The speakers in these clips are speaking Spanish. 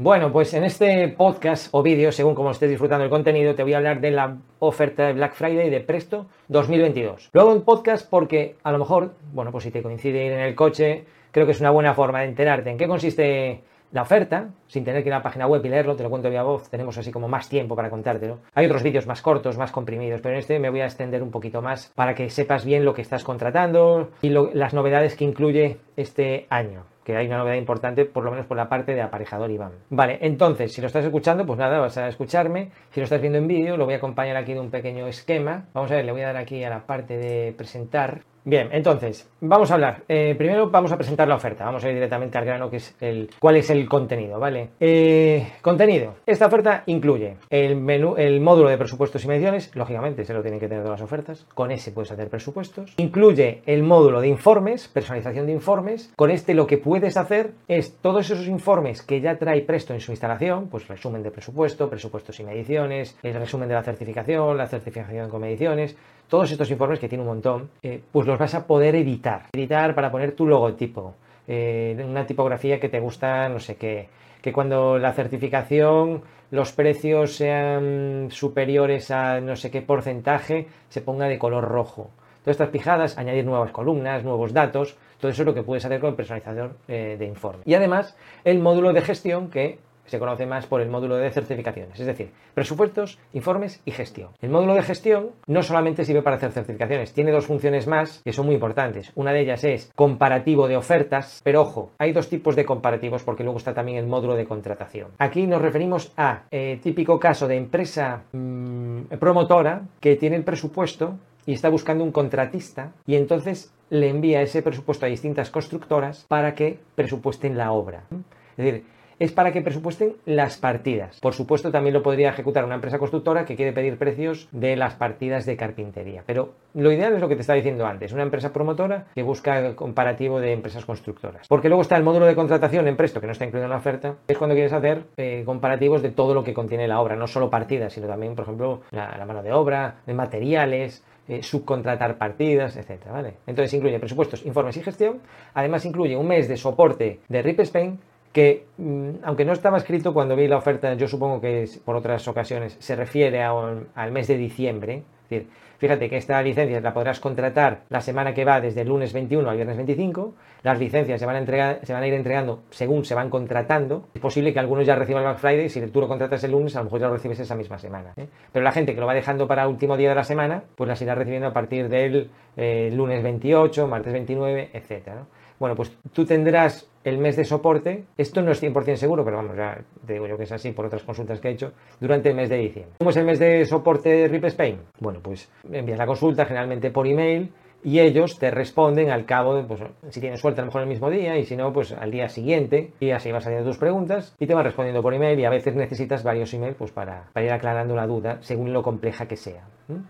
Bueno, pues en este podcast o vídeo, según como estés disfrutando el contenido, te voy a hablar de la oferta de Black Friday de Presto 2022. Luego un podcast porque a lo mejor, bueno, pues si te coincide ir en el coche, creo que es una buena forma de enterarte en qué consiste la oferta, sin tener que ir a la página web y leerlo, te lo cuento vía voz, tenemos así como más tiempo para contártelo. Hay otros vídeos más cortos, más comprimidos, pero en este me voy a extender un poquito más para que sepas bien lo que estás contratando y las novedades que incluye este año que hay una novedad importante, por lo menos por la parte de aparejador Iván. Vale, entonces, si lo estás escuchando, pues nada, vas a escucharme. Si lo estás viendo en vídeo, lo voy a acompañar aquí de un pequeño esquema. Vamos a ver, le voy a dar aquí a la parte de presentar. Bien, entonces, vamos a hablar. Eh, primero vamos a presentar la oferta. Vamos a ir directamente al grano, es el cuál es el contenido, ¿vale? Eh, contenido. Esta oferta incluye el menú, el módulo de presupuestos y mediciones. Lógicamente, se lo tienen que tener todas las ofertas. Con ese puedes hacer presupuestos. Incluye el módulo de informes, personalización de informes. Con este lo que puedes hacer es todos esos informes que ya trae Presto en su instalación, pues resumen de presupuesto, presupuestos y mediciones, el resumen de la certificación, la certificación con mediciones, todos estos informes que tiene un montón, eh, pues los vas a poder editar. Editar para poner tu logotipo, eh, una tipografía que te gusta, no sé qué, que cuando la certificación los precios sean superiores a no sé qué porcentaje, se ponga de color rojo. Todas estas pijadas, añadir nuevas columnas, nuevos datos, todo eso es lo que puedes hacer con el personalizador eh, de informe. Y además, el módulo de gestión que se conoce más por el módulo de certificaciones, es decir, presupuestos, informes y gestión. El módulo de gestión no solamente sirve para hacer certificaciones, tiene dos funciones más que son muy importantes. Una de ellas es comparativo de ofertas, pero ojo, hay dos tipos de comparativos porque luego está también el módulo de contratación. Aquí nos referimos a eh, típico caso de empresa mm, promotora que tiene el presupuesto y está buscando un contratista y entonces le envía ese presupuesto a distintas constructoras para que presupuesten la obra. Es decir, es para que presupuesten las partidas. Por supuesto, también lo podría ejecutar una empresa constructora que quiere pedir precios de las partidas de carpintería. Pero lo ideal es lo que te estaba diciendo antes, una empresa promotora que busca comparativo de empresas constructoras. Porque luego está el módulo de contratación en Presto, que no está incluido en la oferta, es cuando quieres hacer eh, comparativos de todo lo que contiene la obra, no solo partidas, sino también, por ejemplo, la, mano de obra, de materiales, eh, subcontratar partidas, etcétera, ¿vale? Entonces incluye presupuestos, informes y gestión. Además incluye un mes de soporte de RIP Spain que mm, aunque no estaba escrito cuando vi la oferta, yo supongo que por otras ocasiones se refiere al mes de diciembre. Es decir, fíjate que esta licencia la podrás contratar la semana que va desde el lunes 21 al viernes 25. Las licencias se van a, entregar, se van a ir entregando según se van contratando. Es posible que algunos ya reciban el Black Friday. Si tú lo contratas el lunes, a lo mejor ya lo recibes esa misma semana. ¿eh? Pero la gente que lo va dejando para el último día de la semana, pues las irá recibiendo a partir del eh, lunes 28, martes 29, etc. Bueno, pues tú tendrás el mes de soporte, esto no es 100% seguro, pero vamos, ya te digo yo que es así por otras consultas que he hecho, durante el mes de diciembre. ¿Cómo es el mes de soporte de RIP Spain? Bueno, pues envías la consulta generalmente por email y ellos te responden al cabo, pues si tienes suerte a lo mejor el mismo día y si no, pues al día siguiente y así vas haciendo tus preguntas y te van respondiendo por email y a veces necesitas varios emails pues para, para ir aclarando la duda según lo compleja que sea.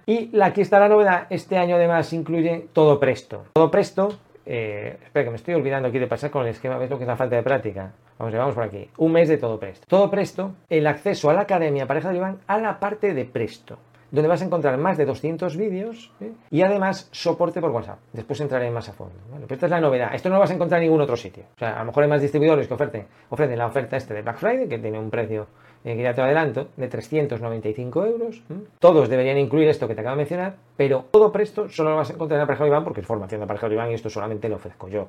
Y aquí está la novedad, este año además incluye todo presto. Todo presto eh, espera, que me estoy olvidando aquí de pasar con el esquema, ves lo que es la falta de práctica. Vamos, vamos por aquí. Un mes de todo presto. Todo presto, el acceso a la academia pareja de Iván a la parte de presto donde vas a encontrar más de 200 vídeos y además soporte por WhatsApp. Después entraré más a fondo. Bueno, pero esta es la novedad. Esto no lo vas a encontrar en ningún otro sitio. O sea, a lo mejor hay más distribuidores que ofrecen, ofrecen la oferta este de Black Friday, que tiene un precio eh, que ya te adelanto, de 395 euros. Todos deberían incluir esto que te acabo de mencionar, pero todo presto solo lo vas a encontrar en Aparejado Iván porque es formación de Aparejado Iván y esto solamente lo ofrezco yo.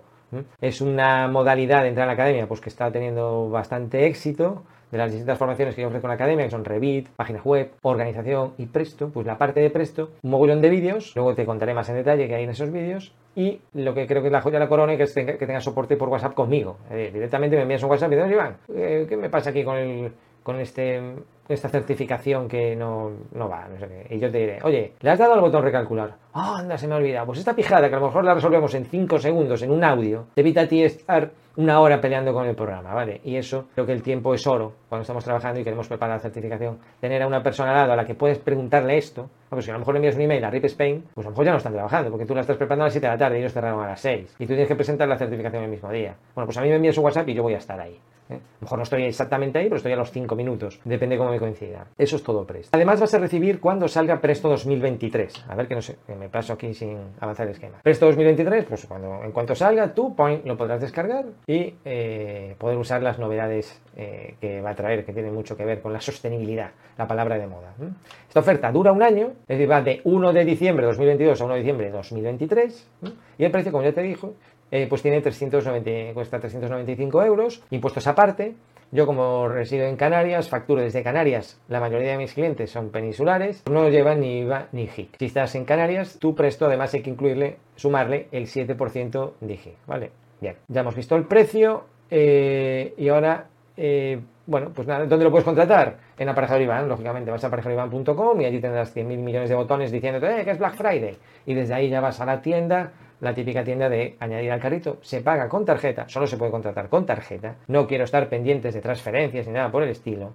Es una modalidad de entrar a la academia pues que está teniendo bastante éxito de las distintas formaciones que yo ofrezco en la academia, que son Revit, página web, organización y Presto, pues la parte de Presto, un mogollón de vídeos, luego te contaré más en detalle que hay en esos vídeos, y lo que creo que es la joya de la corona es que, tenga, soporte por WhatsApp conmigo. directamente me envías un WhatsApp y dices, Iván, eh, ¿qué me pasa aquí con el con este, esta certificación que no, va, no sé qué. Y yo te diré, oye, ¿le has dado al botón recalcular? Ah, anda, se me ha olvidado. Pues esta pijada, que a lo mejor la resolvemos en 5 segundos en un audio, te evita a ti estar una hora peleando con el programa, ¿vale? Y eso, creo que el tiempo es oro cuando estamos trabajando y queremos preparar la certificación. Tener a una persona al lado a la que puedes preguntarle esto, pues si a lo mejor le envías un email a RIP Spain, pues a lo mejor ya no están trabajando, porque tú la estás preparando a las 7 de la tarde y ellos cerraron a las 6. Y tú tienes que presentar la certificación el mismo día. Bueno, pues a mí me envías un WhatsApp y yo voy a estar ahí. ¿Eh? A lo mejor no estoy exactamente ahí, pero estoy a los 5 minutos. Depende cómo me coincida. Eso es todo Presto. Además vas a recibir cuando salga Presto 2023. A ver que no sé, que me paso aquí sin avanzar el esquema. Presto 2023, pues cuando en cuanto salga, tú lo podrás descargar y eh, poder usar las novedades eh, que va a traer, que tiene mucho que ver con la sostenibilidad, la palabra de moda. Esta oferta dura un año, es decir, va de 1 de diciembre de 2022 a 1 de diciembre de 2023 y el precio, como ya te dijo, eh, pues tiene 390, cuesta 395 euros, impuestos aparte. Yo como resido en Canarias, facturo desde Canarias. La mayoría de mis clientes son peninsulares, no llevan ni IVA ni HIC. Si estás en Canarias, tu presto además hay que incluirle, sumarle el 7% de HIC, ¿vale? Bien, ya hemos visto el precio eh, y ahora, eh, bueno, pues nada, ¿dónde lo puedes contratar? En Aparejador Iván, lógicamente, vas a aparejadoriván.com y allí tendrás 100.000 millones de botones diciéndote, que es Black Friday. Y desde ahí ya vas a la tienda, la típica tienda de añadir al carrito, se paga con tarjeta, solo se puede contratar con tarjeta, no quiero estar pendientes de transferencias ni nada por el estilo.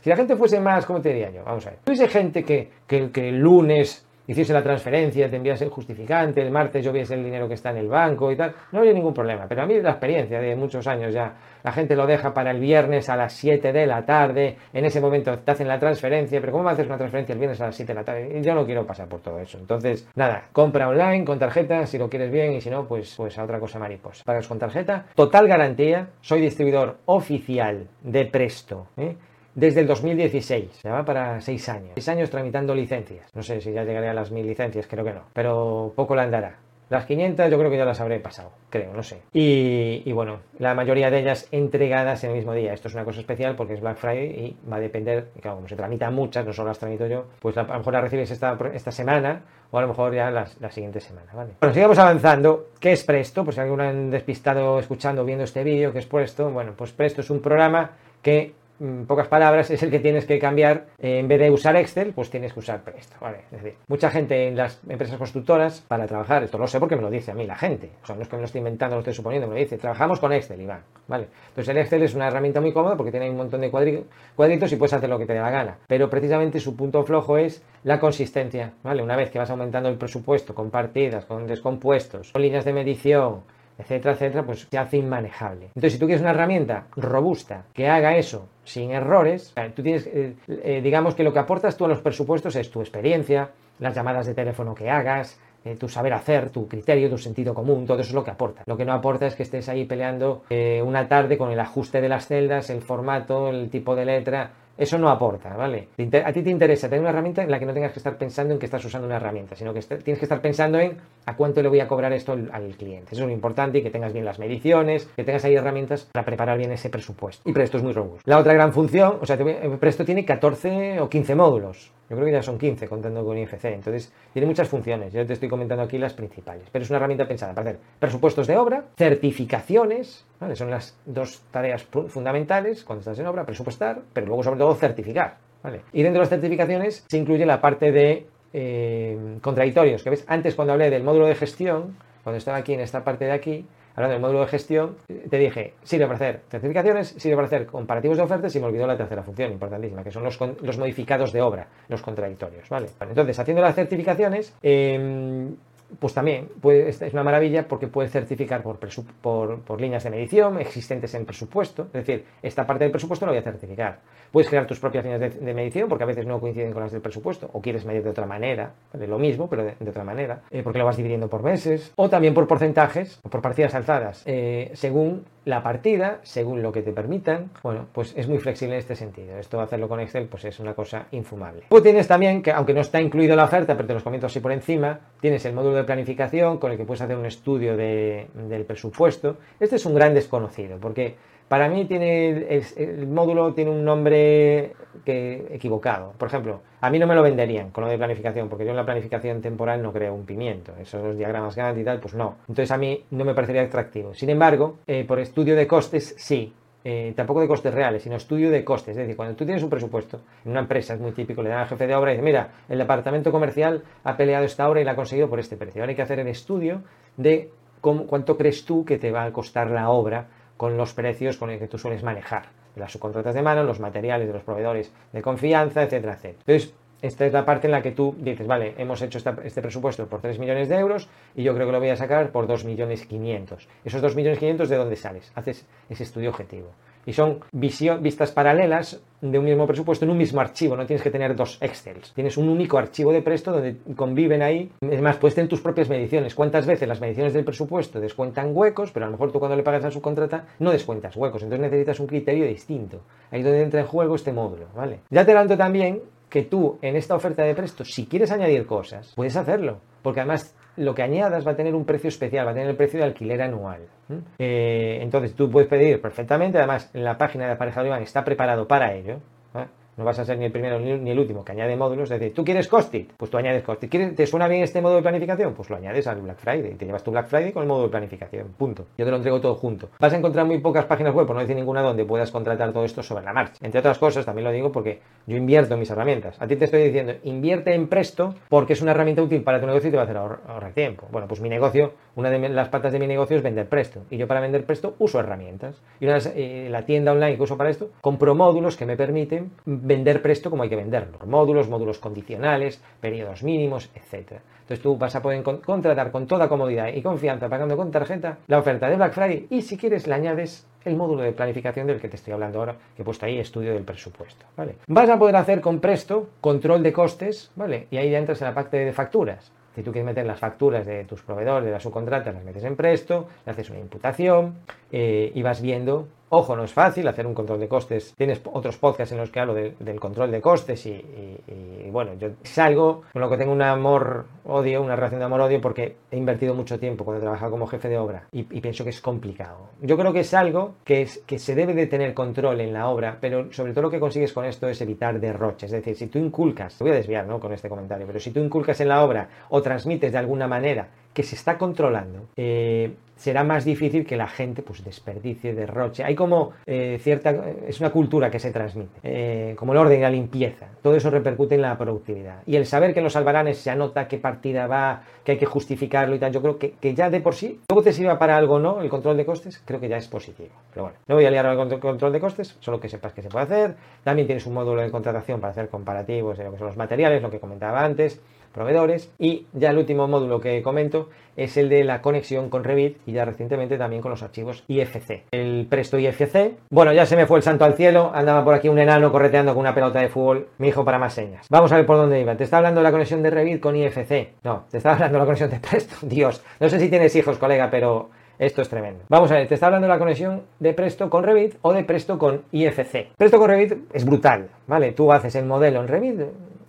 Si la gente fuese más, ¿cómo te diría yo? Vamos a ver. Hubiese gente que, que, que el lunes hiciese la transferencia, te envías el justificante, el martes yo viese el dinero que está en el banco y tal, no había ningún problema. Pero a mí la experiencia de muchos años ya, la gente lo deja para el viernes a las 7 de la tarde, en ese momento te hacen la transferencia, pero ¿cómo va a hacer una transferencia el viernes a las 7 de la tarde? Yo no quiero pasar por todo eso. Entonces, nada, compra online con tarjeta, si lo quieres bien, y si no, pues, pues a otra cosa mariposa. Pagas con tarjeta, total garantía, soy distribuidor oficial de Presto. ¿eh? Desde el 2016. Se va para seis años. Seis años tramitando licencias. No sé si ya llegaré a las mil licencias, creo que no. Pero poco la andará. Las 500 yo creo que ya las habré pasado, creo, no sé. Y, bueno, la mayoría de ellas entregadas en el mismo día. Esto es una cosa especial porque es Black Friday y va a depender, claro, como se tramitan muchas, no solo las tramito yo, pues a lo mejor las recibes esta, semana o a lo mejor ya la siguiente semana, ¿vale? Bueno, sigamos avanzando. ¿Qué es Presto? Pues si alguien han despistado escuchando, viendo este vídeo, ¿qué es Presto? Bueno, pues Presto es un programa que Mm, pocas palabras, es el que tienes que cambiar. En vez de usar Excel, pues tienes que usar Presto. ¿vale? Es decir, mucha gente en las empresas constructoras, para trabajar, esto lo sé porque me lo dice a mí la gente, o sea, no es que me lo estoy inventando, lo estoy suponiendo, me lo dice, trabajamos con Excel, Iván. ¿vale? Entonces el Excel es una herramienta muy cómoda porque tiene un montón de cuadritos y puedes hacer lo que te dé la gana. Pero precisamente su punto flojo es la consistencia. ¿vale? Una vez que vas aumentando el presupuesto con partidas, con descompuestos, con líneas de medición, etcétera, etcétera, pues se hace inmanejable. Entonces, si tú quieres una herramienta robusta que haga eso sin errores, tú tienes, eh, eh, digamos que lo que aportas tú a los presupuestos es tu experiencia, las llamadas de teléfono que hagas, eh, tu saber hacer, tu criterio, tu sentido común, todo eso es lo que aporta. Lo que no aporta es que estés ahí peleando una tarde con el ajuste de las celdas, el formato, el tipo de letra, eso no aporta, ¿vale? A ti te interesa tener una herramienta en la que no tengas que estar pensando en que estás usando una herramienta, sino que tienes que estar pensando en a cuánto le voy a cobrar esto al, cliente. Eso es lo importante y que tengas bien las mediciones, que tengas ahí herramientas para preparar bien ese presupuesto. Y Presto es muy robusto. La otra gran función, o sea, Presto tiene 14 o 15 módulos. Yo creo que ya son 15 contando con IFC. Entonces, tiene muchas funciones. Yo te estoy comentando aquí las principales. Pero es una herramienta pensada para hacer presupuestos de obra, certificaciones, son las dos tareas fundamentales cuando estás en obra, presupuestar, pero luego sobre todo certificar. Y dentro de las certificaciones se incluye la parte de eh, contradictorios, que ves, antes cuando hablé del módulo de gestión, cuando estaba aquí en esta parte de aquí, hablando del módulo de gestión, te dije, sirve para hacer certificaciones, sirve para hacer comparativos de ofertas y me olvidó la tercera función importantísima, que son los, los modificados de obra, los contradictorios, ¿vale? Entonces, haciendo las certificaciones, eh, pues también es una maravilla porque puede certificar por, por, líneas de medición existentes en presupuesto. Es decir, esta parte del presupuesto lo voy a certificar. Puedes crear tus propias líneas de, medición porque a veces no coinciden con las del presupuesto o quieres medir de otra manera, de lo mismo, pero de, otra manera, eh, porque lo vas dividiendo por meses o también por porcentajes o por partidas alzadas, eh, según la partida, según lo que te permitan. Bueno, pues es muy flexible en este sentido. Esto hacerlo con Excel pues es una cosa infumable. Luego tienes también, que aunque no está incluido la oferta, pero te los comento así por encima, tienes el módulo de planificación con el que puedes hacer un estudio del presupuesto. Este es un gran desconocido, porque para mí tiene el, módulo tiene un nombre que, equivocado. Por ejemplo, a mí no me lo venderían con lo de planificación, porque yo en la planificación temporal no creo un pimiento. Esos diagramas Gantt y tal, pues no. Entonces a mí no me parecería atractivo. Sin embargo, eh, por estudio de costes, sí. Eh, tampoco de costes reales, sino estudio de costes. Es decir, cuando tú tienes un presupuesto en una empresa, es muy típico, le dan al jefe de obra y dice, mira, el departamento comercial ha peleado esta obra y la ha conseguido por este precio. Ahora hay que hacer el estudio de cuánto crees tú que te va a costar la obra con los precios con los que tú sueles manejar. Las subcontratas de mano, los materiales de los proveedores de confianza, etcétera, etcétera. Entonces, esta es la parte en la que tú dices, vale, hemos hecho este presupuesto por 3 millones de euros y yo creo que lo voy a sacar por 2 millones 500. Esos 2 millones 500, ¿de dónde sales? Haces ese estudio objetivo. Y son vistas paralelas de un mismo presupuesto en un mismo archivo, no tienes que tener dos Excels. Tienes un único archivo de Presto donde conviven ahí. Es más, puedes tener tus propias mediciones. ¿Cuántas veces las mediciones del presupuesto descuentan huecos, pero a lo mejor tú cuando le pagas a su contrata no descuentas huecos, entonces necesitas un criterio distinto. Ahí es donde entra en juego este módulo, ¿vale? Ya te adelanto también que tú en esta oferta de Presto, si quieres añadir cosas, puedes hacerlo, porque además lo que añadas va a tener un precio especial, va a tener el precio de alquiler anual. Eh, entonces tú puedes pedir perfectamente, además la página de Aparejado Iván está preparado para ello. No vas a ser ni el primero ni el último que añade módulos. Es decir, ¿tú quieres Costit? Pues tú añades Costit. ¿Te suena bien este módulo de planificación? Pues lo añades al Black Friday. Te llevas tu Black Friday con el módulo de planificación. Punto. Yo te lo entrego todo junto. Vas a encontrar muy pocas páginas web, por no decir ninguna, donde puedas contratar todo esto sobre la marcha. Entre otras cosas, también lo digo porque yo invierto en mis herramientas. A ti te estoy diciendo, invierte en Presto porque es una herramienta útil para tu negocio y te va a hacer ahorrar tiempo. Bueno, pues mi negocio, una de las patas de mi negocio es vender Presto. Y yo para vender Presto uso herramientas. Y eh, la tienda online que uso para esto, compro módulos que me permiten vender Presto como hay que venderlo. Módulos, módulos condicionales, periodos mínimos, etc. Entonces tú vas a poder contratar con toda comodidad y confianza pagando con tarjeta la oferta de Black Friday y si quieres le añades el módulo de planificación del que te estoy hablando ahora, que he puesto ahí estudio del presupuesto. ¿vale? Vas a poder hacer con Presto control de costes, ¿vale? Y ahí ya entras en la parte de facturas. Si tú quieres meter las facturas de tus proveedores, de la subcontrata, las metes en Presto, le haces una imputación eh, y vas viendo Ojo, no es fácil hacer un control de costes. Tienes otros podcasts en los que hablo del control de costes y, bueno, yo es algo con lo que tengo un amor-odio, una relación de amor-odio porque he invertido mucho tiempo cuando he trabajado como jefe de obra y, pienso que es complicado. Yo creo que es algo que, es, que se debe de tener control en la obra, pero sobre todo lo que consigues con esto es evitar derroches. Es decir, si tú inculcas, te voy a desviar ¿no? con este comentario, pero si tú inculcas en la obra o transmites de alguna manera que se está controlando, eh, será más difícil que la gente pues desperdicie, derroche. Hay como eh, cierta, es una cultura que se transmite, eh, como el orden y la limpieza. Todo eso repercute en la productividad. Y el saber que en los albaranes se anota qué partida va, que hay que justificarlo y tal, yo creo que, que ya de por sí, luego te sirva para algo no, el control de costes, creo que ya es positivo. Pero bueno, no voy a liar al control de costes, solo que sepas que se puede hacer. También tienes un módulo de contratación para hacer comparativos de lo que son los materiales, lo que comentaba antes proveedores. Y ya el último módulo que comento es el de la conexión con Revit y ya recientemente también con los archivos IFC. El Presto IFC, bueno, ya se me fue el santo al cielo, andaba por aquí un enano correteando con una pelota de fútbol, mi hijo para más señas. Vamos a ver por dónde iba. Te está hablando de la conexión de Revit con IFC. No, te está hablando de la conexión de Presto. Dios, no sé si tienes hijos, colega, pero esto es tremendo. Vamos a ver, te está hablando de la conexión de Presto con Revit o de Presto con IFC. Presto con Revit es brutal, ¿vale? Tú haces el modelo en Revit,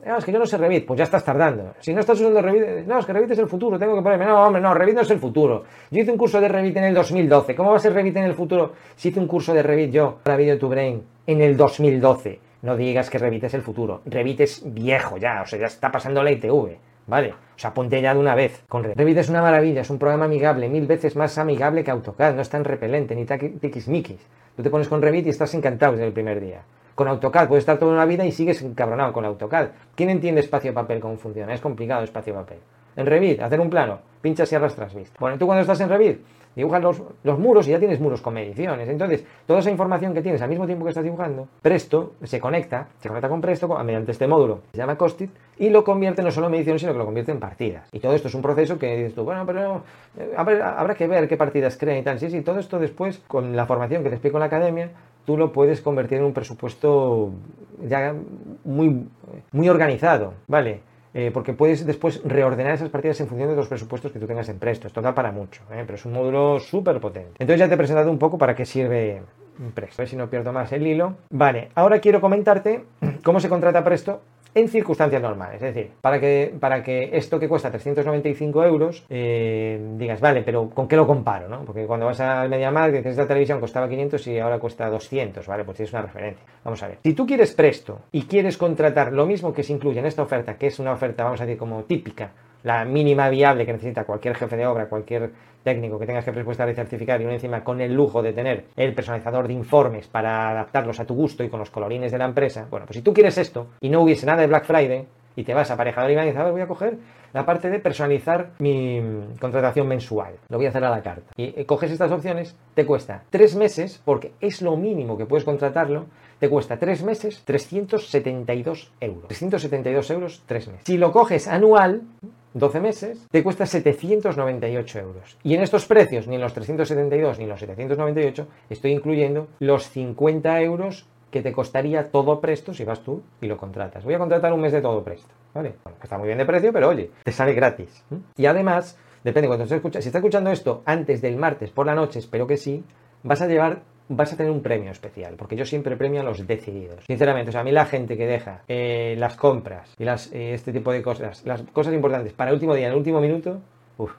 es que yo no sé Revit, pues ya estás tardando. Si no estás usando Revit, no, es que Revit es el futuro, tengo que ponerme, no, hombre, no, Revit no es el futuro. Yo hice un curso de Revit en el 2012. ¿Cómo va a ser Revit en el futuro si hice un curso de Revit yo para Video to Brain en el 2012? No digas que Revit es el futuro. Revit es viejo ya, o sea, ya está pasando la ITV, ¿vale? O sea, ponte ya de una vez con Revit. Revit es una maravilla, es un programa amigable, mil veces más amigable que AutoCAD, no es tan repelente, ni tiquismiquis. Tú te pones con Revit y estás encantado desde el primer día. Con AutoCAD puedes estar toda una vida y sigues encabronado con AutoCAD. ¿Quién entiende espacio-papel cómo funciona? Es complicado espacio-papel. En Revit, hacer un plano, pinchas y arrastras vista. Bueno, tú cuando estás en Revit, dibujas los, los, muros y ya tienes muros con mediciones. Entonces, toda esa información que tienes al mismo tiempo que estás dibujando, Presto se conecta, se conecta con Presto mediante este módulo, se llama Costit, y lo convierte no solo en mediciones, sino que lo convierte en partidas. Y todo esto es un proceso que dices tú, bueno, pero eh, habrá, que ver qué partidas creen y tal. Sí, sí, todo esto después, con la formación que te explico en la academia, tú lo puedes convertir en un presupuesto ya muy, muy organizado, ¿vale? Eh, porque puedes después reordenar esas partidas en función de los presupuestos que tú tengas en Presto. Esto da para mucho, ¿eh? pero es un módulo súper potente. Entonces ya te he presentado un poco para qué sirve Presto. A ver si no pierdo más el hilo. Vale, ahora quiero comentarte cómo se contrata Presto en circunstancias normales. Es decir, para que, para que esto que cuesta 395 euros, eh, digas, vale, pero ¿con qué lo comparo? ¿no? Porque cuando vas al MediaMarkt, dices, esta televisión costaba 500 y ahora cuesta 200, ¿vale? Pues tienes una referencia. Vamos a ver. Si tú quieres presto y quieres contratar lo mismo que se incluye en esta oferta, que es una oferta, vamos a decir, como típica, la mínima viable que necesita cualquier jefe de obra, cualquier técnico que tengas que presupuestar y certificar y uno encima con el lujo de tener el personalizador de informes para adaptarlos a tu gusto y con los colorines de la empresa, bueno, pues si tú quieres esto y no hubiese nada de Black Friday y te vas a aparejador y dices, a ver, voy a coger la parte de personalizar mi contratación mensual. Lo voy a hacer a la carta. Y eh, coges estas opciones, te cuesta tres meses, porque es lo mínimo que puedes contratarlo, te cuesta tres meses 372 euros. 372 euros tres meses. Si lo coges anual, 12 meses, te cuesta 798 euros. Y en estos precios, ni en los 372 ni los 798, estoy incluyendo los 50 euros que te costaría todo presto si vas tú y lo contratas. Voy a contratar un mes de todo presto, ¿vale? está muy bien de precio, pero oye, te sale gratis. Y además, depende cuando se escucha, si estás escuchando esto antes del martes por la noche, espero que sí, vas a llevar vas a tener un premio especial, porque yo siempre premio a los decididos. Sinceramente, o sea, a mí la gente que deja eh, las compras y las, eh, este tipo de cosas, las cosas importantes para el último día, en el último minuto,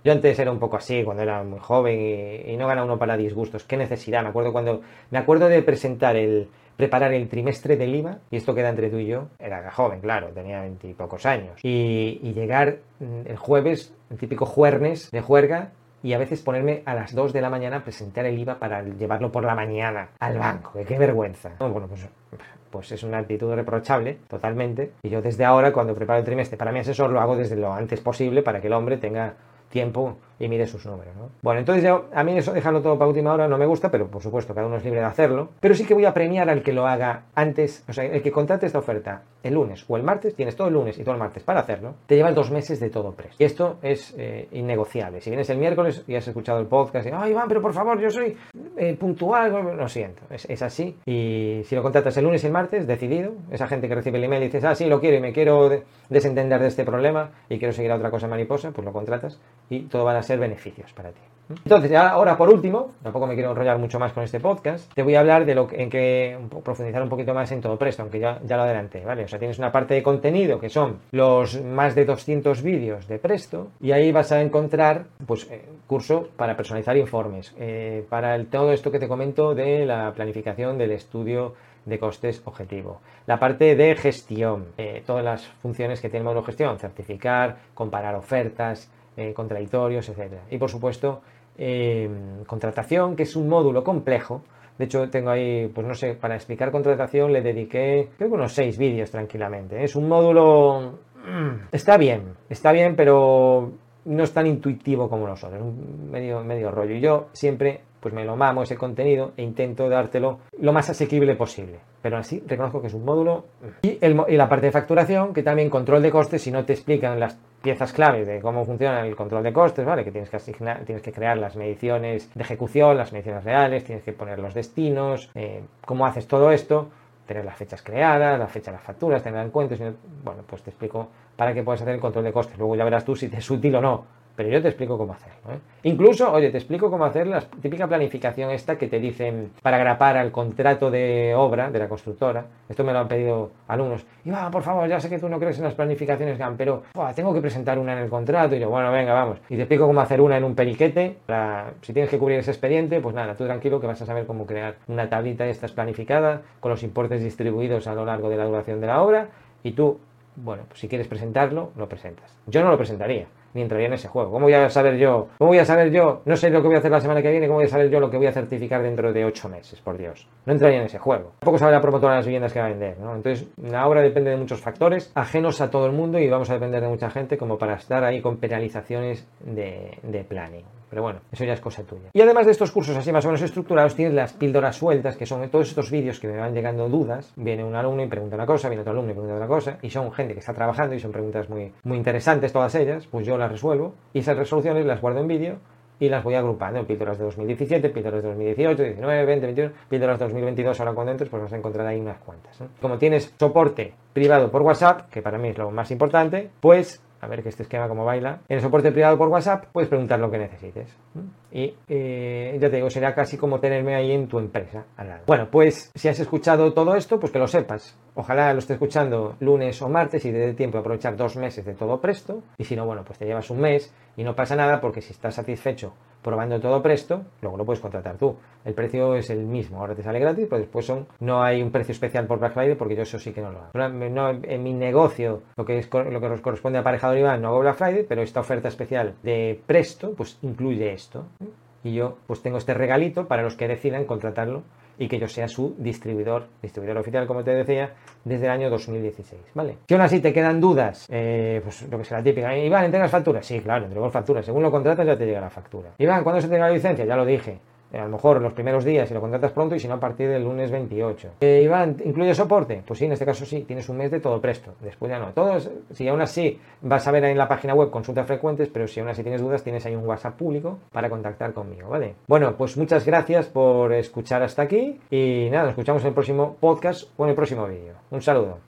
yo antes era un poco así cuando era muy joven y, no gana uno para disgustos. ¿Qué necesidad? Me acuerdo cuando me acuerdo de presentar el, preparar el trimestre del IVA, y esto queda entre tú y yo, era joven, claro, tenía veintipocos años, y, y, llegar mm, el jueves, el típico jueves de juerga, y a veces ponerme a las 2 de la mañana a presentar el IVA para llevarlo por la mañana al banco. qué vergüenza. bueno, pues, pues es una actitud reprochable totalmente. Y yo desde ahora, cuando preparo el trimestre para mi asesor, lo hago desde lo antes posible para que el hombre tenga tiempo y mire sus números. ¿no? Bueno, entonces yo, a mí eso dejarlo todo para última hora no me gusta, pero por supuesto cada uno es libre de hacerlo. Pero sí que voy a premiar al que lo haga antes, o sea, el que contrate esta oferta el lunes o el martes, tienes todo el lunes y todo el martes para hacerlo, te llevas dos meses de todo precio. Y esto es eh, innegociable. Si vienes el miércoles y has escuchado el podcast y, ay Iván, pero por favor, yo soy eh, puntual, lo siento, es, así. Y si lo contratas el lunes y el martes, decidido, esa gente que recibe el email y dices, ah, sí, lo quiero y me quiero desentender de este problema y quiero seguir a otra cosa mariposa, pues lo contratas y todo van a ser beneficios para ti. Entonces, ahora por último, tampoco me quiero enrollar mucho más con este podcast, te voy a hablar de lo que, en que profundizar un poquito más en todo presto, aunque ya, ya lo adelanté, ¿vale? O sea, tienes una parte de contenido que son los más de 200 vídeos de presto y ahí vas a encontrar, pues, eh, curso para personalizar informes, eh, para el, todo esto que te comento de la planificación del estudio de costes objetivo. La parte de gestión, eh, todas las funciones que tiene el gestión, certificar, comparar ofertas, eh, contradictorios, etc. Y por supuesto, eh, contratación, que es un módulo complejo. De hecho, tengo ahí, pues no sé, para explicar contratación le dediqué, creo que unos seis vídeos tranquilamente. Es un módulo... Mm, está bien, está bien, pero no es tan intuitivo como los otros, un medio, medio rollo. Y yo siempre pues me lo mamo ese contenido e intento dártelo lo más asequible posible. Pero así reconozco que es un módulo. Y, y la parte de facturación, que también control de costes, si no te explican las piezas clave de cómo funciona el control de costes, ¿vale? Que tienes que asignar, tienes que crear las mediciones de ejecución, las mediciones reales, tienes que poner los destinos, eh, cómo haces todo esto, tener las fechas creadas, la fecha de las facturas, tener en cuenta, bueno, pues te explico para qué puedes hacer el control de costes. Luego ya verás tú si te es útil o no. Pero yo te explico cómo hacerlo. ¿eh? Incluso, oye, te explico cómo hacer la típica planificación esta que te dicen para grapar al contrato de obra de la constructora. Esto me lo han pedido alumnos. Y va, por favor, ya sé que tú no crees en las planificaciones GAN, pero tengo que presentar una en el contrato. Y yo, bueno, venga, vamos. Y te explico cómo hacer una en un periquete. si tienes que cubrir ese expediente, pues nada, tú tranquilo que vas a saber cómo crear una tablita de estas planificada con los importes distribuidos a lo largo de la duración de la obra. Y tú, bueno, pues si quieres presentarlo, lo presentas. Yo no lo presentaría ni entraría en ese juego. ¿Cómo voy a saber yo? ¿Cómo voy a saber yo? No sé lo que voy a hacer la semana que viene, ¿cómo voy a saber yo lo que voy a certificar dentro de ocho meses? Por Dios. No entraría en ese juego. Tampoco sabe la promotora de las viviendas que va a vender. Entonces, la obra depende de muchos factores, ajenos a todo el mundo y vamos a depender de mucha gente como para estar ahí con penalizaciones de planning. Pero bueno, eso ya es cosa tuya. Y además de estos cursos así más o menos estructurados, tienes las píldoras sueltas, que son todos estos vídeos que me van llegando dudas. Viene un alumno y pregunta una cosa, viene otro alumno y pregunta otra cosa, y son gente que está trabajando y son preguntas muy, muy interesantes todas ellas, pues yo las resuelvo y esas resoluciones las guardo en vídeo y las voy agrupando. Píldoras de 2017, píldoras de 2018, 19, 20, 21, píldoras de 2022, ahora cuando entres, pues vas a encontrar ahí unas cuantas. Como tienes soporte privado por WhatsApp, que para mí es lo más importante, pues a ver que este esquema como baila. En el soporte privado por WhatsApp puedes preguntar lo que necesites. Y eh, ya te digo, será casi como tenerme ahí en tu empresa al lado. Bueno, pues si has escuchado todo esto, pues que lo sepas. Ojalá lo esté escuchando lunes o martes y te dé tiempo de aprovechar dos meses de todo presto. Y si no, bueno, pues te llevas un mes y no pasa nada porque si estás satisfecho probando todo presto, luego lo puedes contratar tú. El precio es el mismo, ahora te sale gratis, pero después son, no hay un precio especial por Black Friday porque yo eso sí que no lo hago. en mi negocio, lo que es lo que nos corresponde a aparejador Iván, no hago Black Friday, pero esta oferta especial de presto, pues incluye esto. Y yo pues tengo este regalito para los que decidan contratarlo y que yo sea su distribuidor, distribuidor oficial, como te decía, desde el año 2016, ¿vale? Si aún así te quedan dudas, eh, pues lo que será típica, Iván, ¿entregas facturas? Sí, claro, entrego facturas, según lo contratas ya te llega la factura. Iván, ¿cuándo se entrega la licencia? Ya lo dije. A lo mejor los primeros días si lo contratas pronto y si no a partir del lunes 28. Eh, Iván, ¿incluye soporte? Pues sí, en este caso sí, tienes un mes de todo presto, después ya no. Todos, si aún así vas a ver ahí en la página web consultas frecuentes, pero si aún así tienes dudas, tienes ahí un WhatsApp público para contactar conmigo, ¿vale? Bueno, pues muchas gracias por escuchar hasta aquí y nada, nos escuchamos en el próximo podcast o en el próximo vídeo. Un saludo.